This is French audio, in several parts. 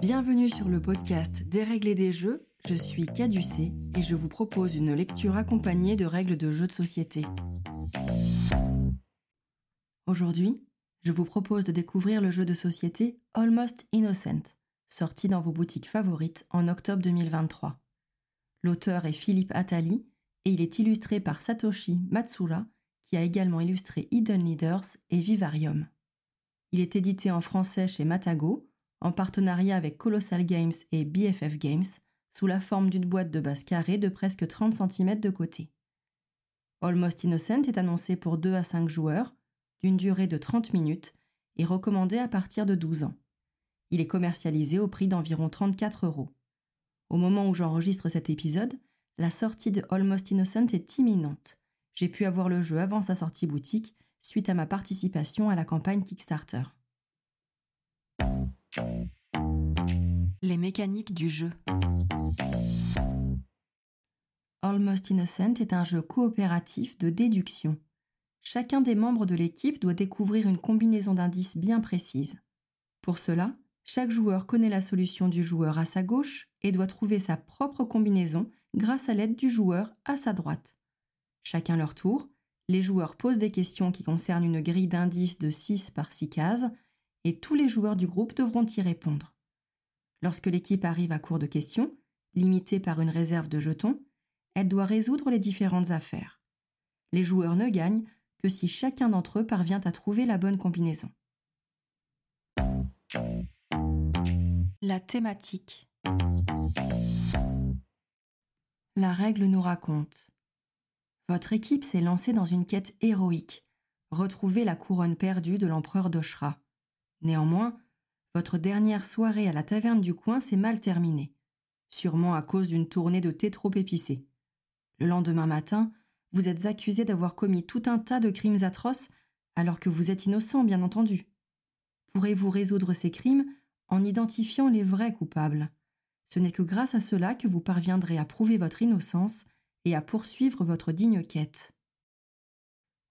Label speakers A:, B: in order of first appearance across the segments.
A: Bienvenue sur le podcast Dérégler des jeux. Je suis Caducée et je vous propose une lecture accompagnée de règles de jeux de société. Aujourd'hui, je vous propose de découvrir le jeu de société Almost Innocent, sorti dans vos boutiques favorites en octobre 2023. L'auteur est Philippe Attali et il est illustré par Satoshi Matsura, qui a également illustré Hidden Leaders et Vivarium. Il est édité en français chez Matago, en partenariat avec Colossal Games et BFF Games, sous la forme d'une boîte de base carrée de presque 30 cm de côté. Almost Innocent est annoncé pour 2 à 5 joueurs, d'une durée de 30 minutes, et recommandé à partir de 12 ans. Il est commercialisé au prix d'environ 34 euros. Au moment où j'enregistre cet épisode, la sortie de Almost Innocent est imminente. J'ai pu avoir le jeu avant sa sortie boutique suite à ma participation à la campagne Kickstarter. Les mécaniques du jeu. Almost Innocent est un jeu coopératif de déduction. Chacun des membres de l'équipe doit découvrir une combinaison d'indices bien précise. Pour cela, chaque joueur connaît la solution du joueur à sa gauche et doit trouver sa propre combinaison grâce à l'aide du joueur à sa droite. Chacun leur tour, les joueurs posent des questions qui concernent une grille d'indices de 6 par 6 cases et tous les joueurs du groupe devront y répondre. Lorsque l'équipe arrive à court de questions, limitée par une réserve de jetons, elle doit résoudre les différentes affaires. Les joueurs ne gagnent que si chacun d'entre eux parvient à trouver la bonne combinaison. La thématique. La règle nous raconte. Votre équipe s'est lancée dans une quête héroïque, retrouver la couronne perdue de l'empereur d'Oshra. Néanmoins, votre dernière soirée à la taverne du coin s'est mal terminée, sûrement à cause d'une tournée de thé trop épicée. Le lendemain matin, vous êtes accusé d'avoir commis tout un tas de crimes atroces alors que vous êtes innocent, bien entendu. Pourrez-vous résoudre ces crimes en identifiant les vrais coupables? Ce n'est que grâce à cela que vous parviendrez à prouver votre innocence et à poursuivre votre digne quête.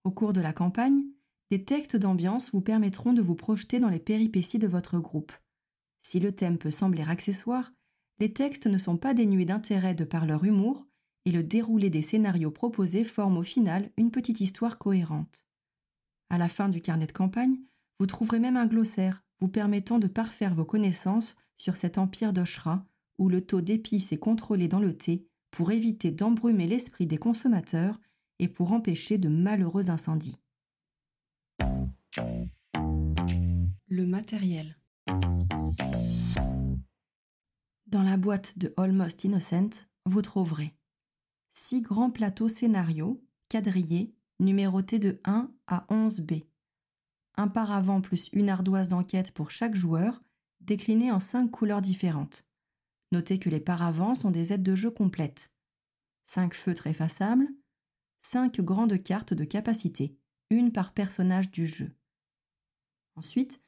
A: Au cours de la campagne, des textes d'ambiance vous permettront de vous projeter dans les péripéties de votre groupe. Si le thème peut sembler accessoire, les textes ne sont pas dénués d'intérêt de par leur humour et le déroulé des scénarios proposés forme au final une petite histoire cohérente. À la fin du carnet de campagne, vous trouverez même un glossaire vous permettant de parfaire vos connaissances sur cet empire d'Oshra où le taux d'épices est contrôlé dans le thé pour éviter d'embrumer l'esprit des consommateurs et pour empêcher de malheureux incendies. Le matériel. Dans la boîte de Almost Innocent, vous trouverez six grands plateaux scénarios, quadrillés, numérotés de 1 à 11B. Un paravent plus une ardoise d'enquête pour chaque joueur, déclinés en cinq couleurs différentes. Notez que les paravents sont des aides de jeu complètes. Cinq feutres effaçables, cinq grandes cartes de capacité, une par personnage du jeu. Ensuite,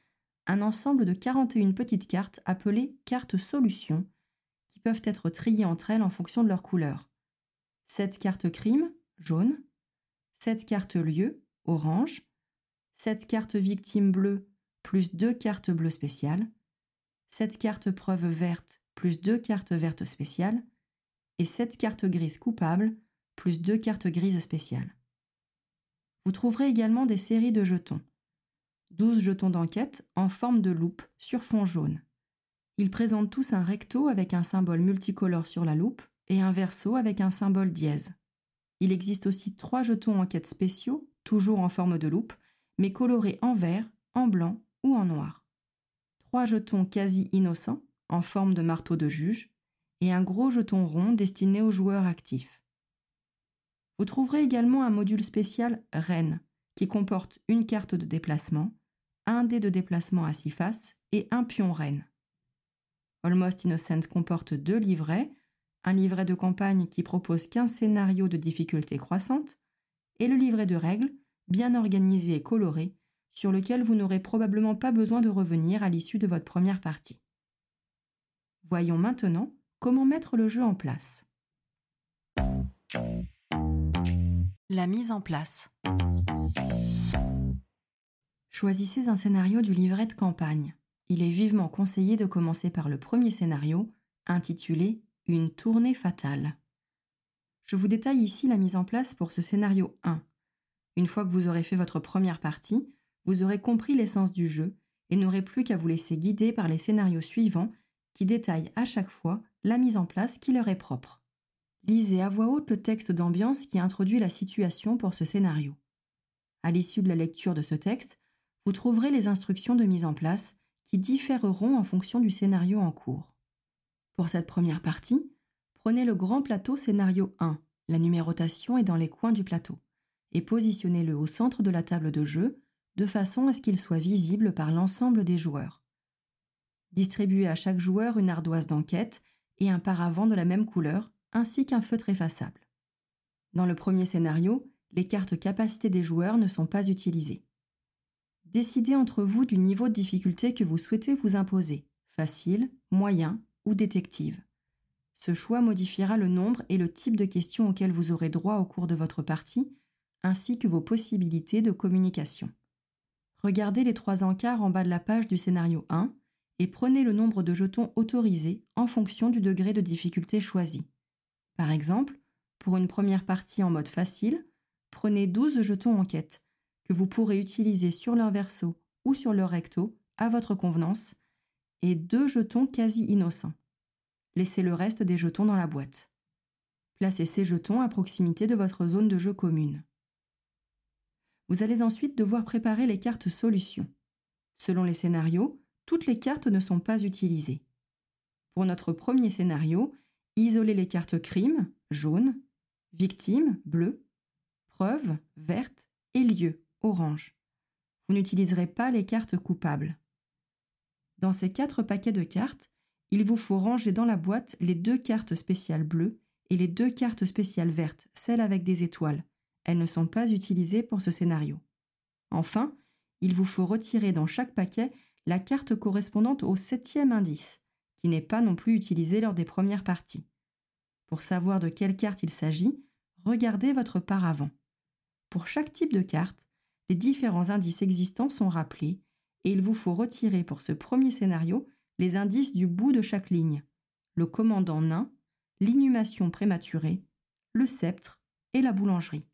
A: un ensemble de 41 petites cartes appelées cartes solutions, qui peuvent être triées entre elles en fonction de leur couleur. 7 cartes crime, jaune, 7 cartes lieu, orange, 7 cartes victime bleues, plus 2 cartes bleues spéciales, 7 cartes preuve vertes, plus 2 cartes vertes spéciales, et 7 cartes grises coupables, plus 2 cartes grises spéciales. Vous trouverez également des séries de jetons. 12 jetons d'enquête en forme de loupe sur fond jaune. Ils présentent tous un recto avec un symbole multicolore sur la loupe et un verso avec un symbole dièse. Il existe aussi trois jetons enquête spéciaux, toujours en forme de loupe, mais colorés en vert, en blanc ou en noir. Trois jetons quasi innocents, en forme de marteau de juge, et un gros jeton rond destiné aux joueurs actifs. Vous trouverez également un module spécial Reine, qui comporte une carte de déplacement, un dé de déplacement à six faces et un pion Reine. Almost Innocent comporte deux livrets, un livret de campagne qui propose 15 scénarios de difficulté croissante, et le livret de règles, bien organisé et coloré, sur lequel vous n'aurez probablement pas besoin de revenir à l'issue de votre première partie. Voyons maintenant comment mettre le jeu en place. La mise en place. Choisissez un scénario du livret de campagne. il est vivement conseillé de commencer par le premier scénario, intitulé Une tournée fatale. Je vous détaille ici la mise en place pour ce scénario 1. Une fois que vous aurez fait votre première partie, vous aurez compris l'essence du jeu et n'aurez plus qu'à vous laisser guider par les scénarios suivants qui détaillent à chaque fois la mise en place qui leur est propre. Lisez à voix haute le texte d'ambiance qui introduit la situation pour ce scénario. À l'issue de la lecture de ce texte, vous trouverez les instructions de mise en place qui différeront en fonction du scénario en cours. Pour cette première partie, prenez le grand plateau scénario 1, la numérotation est dans les coins du plateau, et positionnez-le au centre de la table de jeu de façon à ce qu'il soit visible par l'ensemble des joueurs. Distribuez à chaque joueur une ardoise d'enquête et un paravent de la même couleur, ainsi qu'un feutre effaçable. Dans le premier scénario, les cartes capacité des joueurs ne sont pas utilisées. Décidez entre vous du niveau de difficulté que vous souhaitez vous imposer, facile, moyen ou détective. Ce choix modifiera le nombre et le type de questions auxquelles vous aurez droit au cours de votre partie, ainsi que vos possibilités de communication. Regardez les trois encarts en bas de la page du scénario 1 et prenez le nombre de jetons autorisés en fonction du degré de difficulté choisi. Par exemple, pour une première partie en mode facile, prenez 12 jetons enquête que vous pourrez utiliser sur leur verso ou sur leur recto à votre convenance, et deux jetons quasi innocents. Laissez le reste des jetons dans la boîte. Placez ces jetons à proximité de votre zone de jeu commune. Vous allez ensuite devoir préparer les cartes solutions. Selon les scénarios, toutes les cartes ne sont pas utilisées. Pour notre premier scénario, isolez les cartes crime, jaune, victime, bleu, preuve, verte et lieu, orange. Vous n'utiliserez pas les cartes coupables. Dans ces quatre paquets de cartes, il vous faut ranger dans la boîte les deux cartes spéciales bleues et les deux cartes spéciales vertes, celles avec des étoiles. Elles ne sont pas utilisées pour ce scénario. Enfin, il vous faut retirer dans chaque paquet la carte correspondante au septième indice, qui n'est pas non plus utilisée lors des premières parties. Pour savoir de quelle carte il s'agit, regardez votre paravent. Pour chaque type de carte, les différents indices existants sont rappelés et il vous faut retirer pour ce premier scénario les indices du bout de chaque ligne, le commandant nain, l'inhumation prématurée, le sceptre et la boulangerie.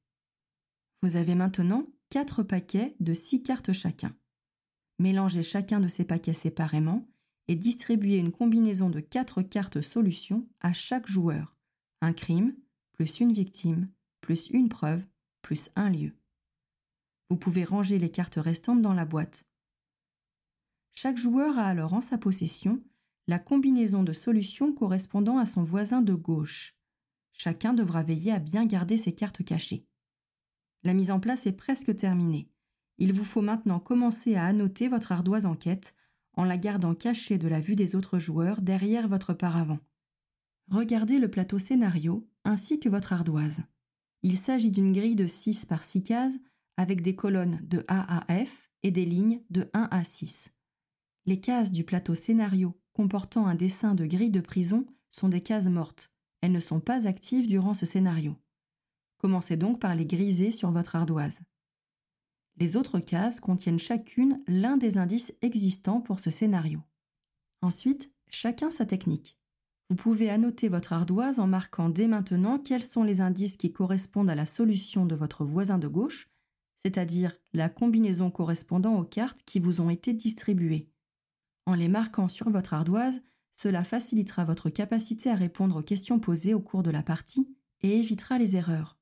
A: Vous avez maintenant quatre paquets de six cartes chacun. Mélangez chacun de ces paquets séparément et distribuez une combinaison de quatre cartes solutions à chaque joueur. Un crime, plus une victime, plus une preuve, plus un lieu. Vous pouvez ranger les cartes restantes dans la boîte. Chaque joueur a alors en sa possession la combinaison de solutions correspondant à son voisin de gauche. Chacun devra veiller à bien garder ses cartes cachées. La mise en place est presque terminée. Il vous faut maintenant commencer à annoter votre ardoise enquête en la gardant cachée de la vue des autres joueurs derrière votre paravent. Regardez le plateau scénario ainsi que votre ardoise. Il s'agit d'une grille de 6 par 6 cases avec des colonnes de A à F et des lignes de 1 à 6. Les cases du plateau scénario comportant un dessin de grille de prison sont des cases mortes. Elles ne sont pas actives durant ce scénario. Commencez donc par les griser sur votre ardoise. Les autres cases contiennent chacune l'un des indices existants pour ce scénario. Ensuite, chacun sa technique. Vous pouvez annoter votre ardoise en marquant dès maintenant quels sont les indices qui correspondent à la solution de votre voisin de gauche c'est-à-dire la combinaison correspondant aux cartes qui vous ont été distribuées. En les marquant sur votre ardoise, cela facilitera votre capacité à répondre aux questions posées au cours de la partie et évitera les erreurs.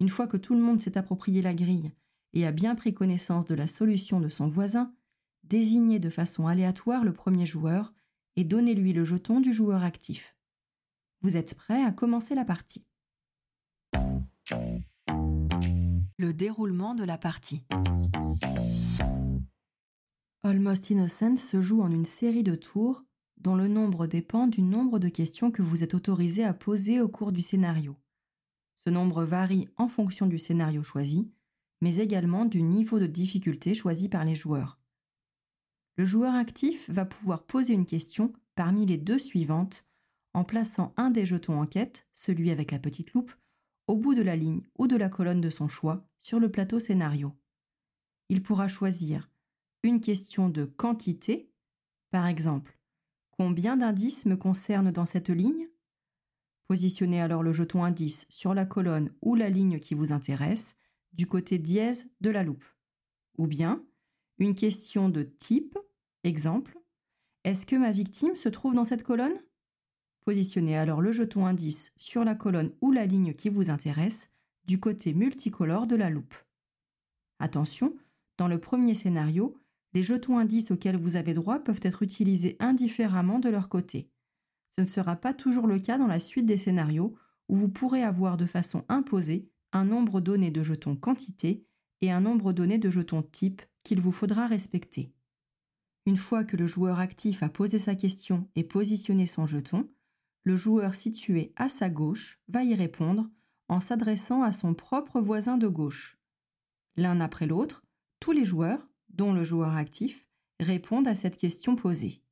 A: Une fois que tout le monde s'est approprié la grille et a bien pris connaissance de la solution de son voisin, désignez de façon aléatoire le premier joueur et donnez-lui le jeton du joueur actif. Vous êtes prêt à commencer la partie? Le déroulement de la partie. Almost Innocent se joue en une série de tours dont le nombre dépend du nombre de questions que vous êtes autorisé à poser au cours du scénario. Ce nombre varie en fonction du scénario choisi, mais également du niveau de difficulté choisi par les joueurs. Le joueur actif va pouvoir poser une question parmi les deux suivantes en plaçant un des jetons enquête, celui avec la petite loupe, au bout de la ligne ou de la colonne de son choix sur le plateau scénario. Il pourra choisir une question de quantité, Par exemple, combien d'indices me concernent dans cette ligne? Positionnez alors le jeton indice sur la colonne ou la ligne qui vous intéresse du côté dièse de la loupe. Ou bien, une question de type, exemple, est-ce que ma victime se trouve dans cette colonne? Positionnez alors le jeton indice sur la colonne ou la ligne qui vous intéresse du côté multicolore de la loupe. Attention, dans le premier scénario, les jetons indices auxquels vous avez droit peuvent être utilisés indifféremment de leur côté. Ce ne sera pas toujours le cas dans la suite des scénarios où vous pourrez avoir de façon imposée un nombre donné de jetons quantité et un nombre donné de jetons type qu'il vous faudra respecter. Une fois que le joueur actif a posé sa question et positionné son jeton, le joueur situé à sa gauche va y répondre en s'adressant à son propre voisin de gauche. L'un après l'autre, tous les joueurs, dont le joueur actif, répondent à cette question posée.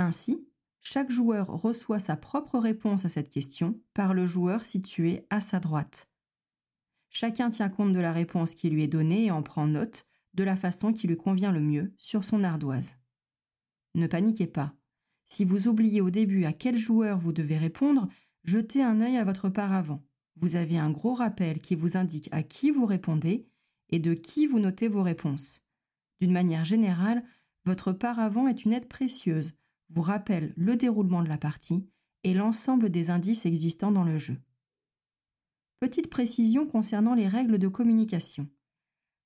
A: Ainsi, chaque joueur reçoit sa propre réponse à cette question par le joueur situé à sa droite. Chacun tient compte de la réponse qui lui est donnée et en prend note de la façon qui lui convient le mieux sur son ardoise. Ne paniquez pas. Si vous oubliez au début à quel joueur vous devez répondre, jetez un œil à votre paravent. Vous avez un gros rappel qui vous indique à qui vous répondez et de qui vous notez vos réponses. D'une manière générale, votre paravent est une aide précieuse, vous rappelle le déroulement de la partie et l'ensemble des indices existants dans le jeu. Petite précision concernant les règles de communication.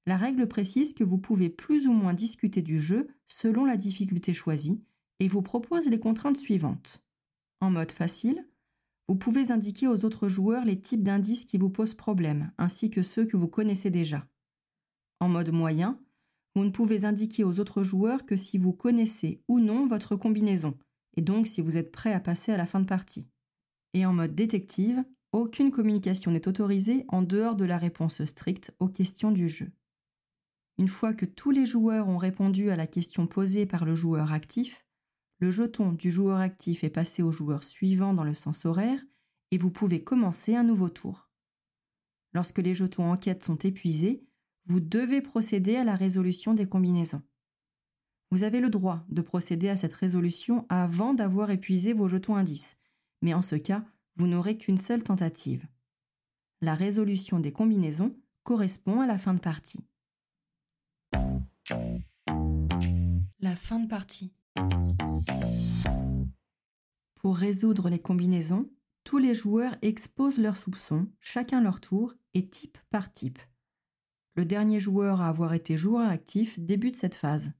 A: La règle précise que vous pouvez plus ou moins discuter du jeu selon la difficulté choisie et vous propose les contraintes suivantes. En mode facile, vous pouvez indiquer aux autres joueurs les types d'indices qui vous posent problème, ainsi que ceux que vous connaissez déjà. En mode moyen, vous ne pouvez indiquer aux autres joueurs que si vous connaissez ou non votre combinaison, et donc si vous êtes prêt à passer à la fin de partie. Et en mode détective, aucune communication n'est autorisée en dehors de la réponse stricte aux questions du jeu. Une fois que tous les joueurs ont répondu à la question posée par le joueur actif, le jeton du joueur actif est passé au joueur suivant dans le sens horaire et vous pouvez commencer un nouveau tour. Lorsque les jetons en quête sont épuisés, vous devez procéder à la résolution des combinaisons. Vous avez le droit de procéder à cette résolution avant d'avoir épuisé vos jetons indices, mais en ce cas, vous n'aurez qu'une seule tentative. La résolution des combinaisons correspond à la fin de partie. La fin de partie. Pour résoudre les combinaisons, tous les joueurs exposent leurs soupçons, chacun leur tour et type par type. Le dernier joueur à avoir été joueur actif débute cette phase.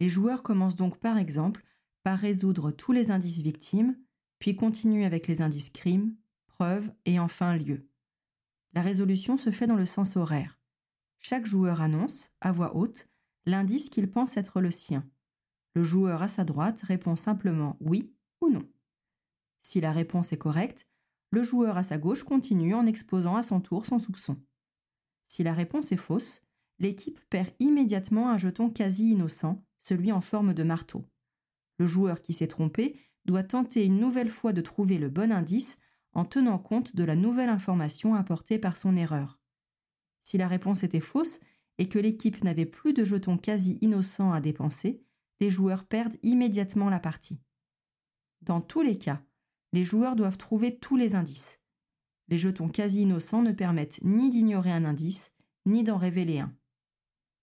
A: Les joueurs commencent donc par exemple par résoudre tous les indices victimes, puis continuent avec les indices crimes, preuves et enfin lieu. La résolution se fait dans le sens horaire. Chaque joueur annonce, à voix haute, l'indice qu'il pense être le sien. Le joueur à sa droite répond simplement oui ou non. Si la réponse est correcte, le joueur à sa gauche continue en exposant à son tour son soupçon. Si la réponse est fausse, l'équipe perd immédiatement un jeton quasi innocent, celui en forme de marteau. Le joueur qui s'est trompé doit tenter une nouvelle fois de trouver le bon indice en tenant compte de la nouvelle information apportée par son erreur. Si la réponse était fausse et que l'équipe n'avait plus de jetons quasi innocents à dépenser, les joueurs perdent immédiatement la partie. Dans tous les cas, les joueurs doivent trouver tous les indices. Les jetons quasi innocents ne permettent ni d'ignorer un indice, ni d'en révéler un.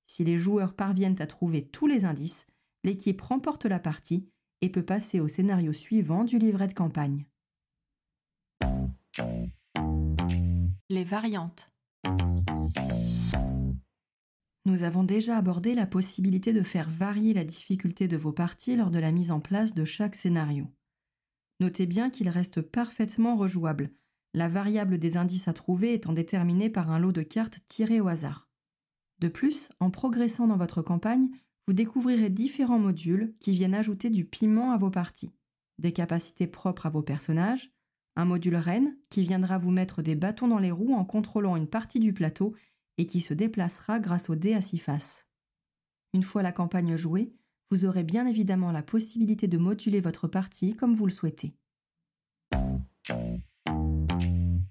A: Si les joueurs parviennent à trouver tous les indices, l'équipe remporte la partie et peut passer au scénario suivant du livret de campagne. Les variantes. Nous avons déjà abordé la possibilité de faire varier la difficulté de vos parties lors de la mise en place de chaque scénario. Notez bien qu'il reste parfaitement rejouable, la variable des indices à trouver étant déterminée par un lot de cartes tirées au hasard. De plus, en progressant dans votre campagne, vous découvrirez différents modules qui viennent ajouter du piment à vos parties, des capacités propres à vos personnages, un module reine qui viendra vous mettre des bâtons dans les roues en contrôlant une partie du plateau et qui se déplacera grâce au dé à six faces. Une fois la campagne jouée, vous aurez bien évidemment la possibilité de moduler votre partie comme vous le souhaitez.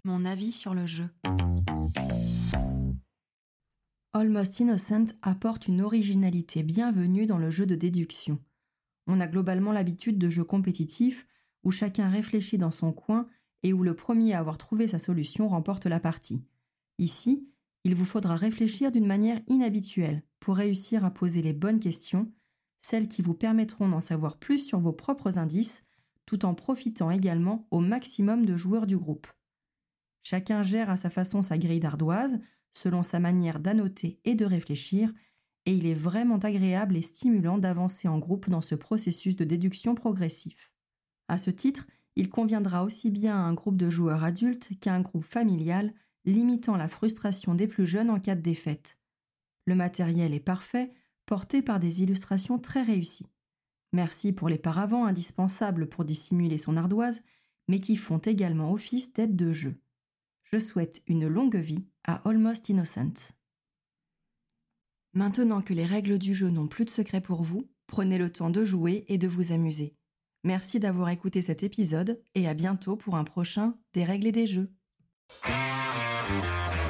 A: Mon avis sur le jeu. Almost Innocent apporte une originalité bienvenue dans le jeu de déduction. On a globalement l'habitude de jeux compétitifs où chacun réfléchit dans son coin et où le premier à avoir trouvé sa solution remporte la partie. Ici, il vous faudra réfléchir d'une manière inhabituelle pour réussir à poser les bonnes questions, celles qui vous permettront d'en savoir plus sur vos propres indices, tout en profitant également au maximum de joueurs du groupe. Chacun gère à sa façon sa grille d'ardoise, selon sa manière d'annoter et de réfléchir, et il est vraiment agréable et stimulant d'avancer en groupe dans ce processus de déduction progressif. À ce titre, il conviendra aussi bien à un groupe de joueurs adultes qu'à un groupe familial, limitant la frustration des plus jeunes en cas de défaite. Le matériel est parfait, porté par des illustrations très réussies. Merci pour les paravents indispensables pour dissimuler son ardoise, mais qui font également office d'aide de jeu. Je souhaite une longue vie à Almost Innocent. Maintenant que les règles du jeu n'ont plus de secret pour vous, prenez le temps de jouer et de vous amuser. Merci d'avoir écouté cet épisode et à bientôt pour un prochain Des règles et des jeux. Thank you.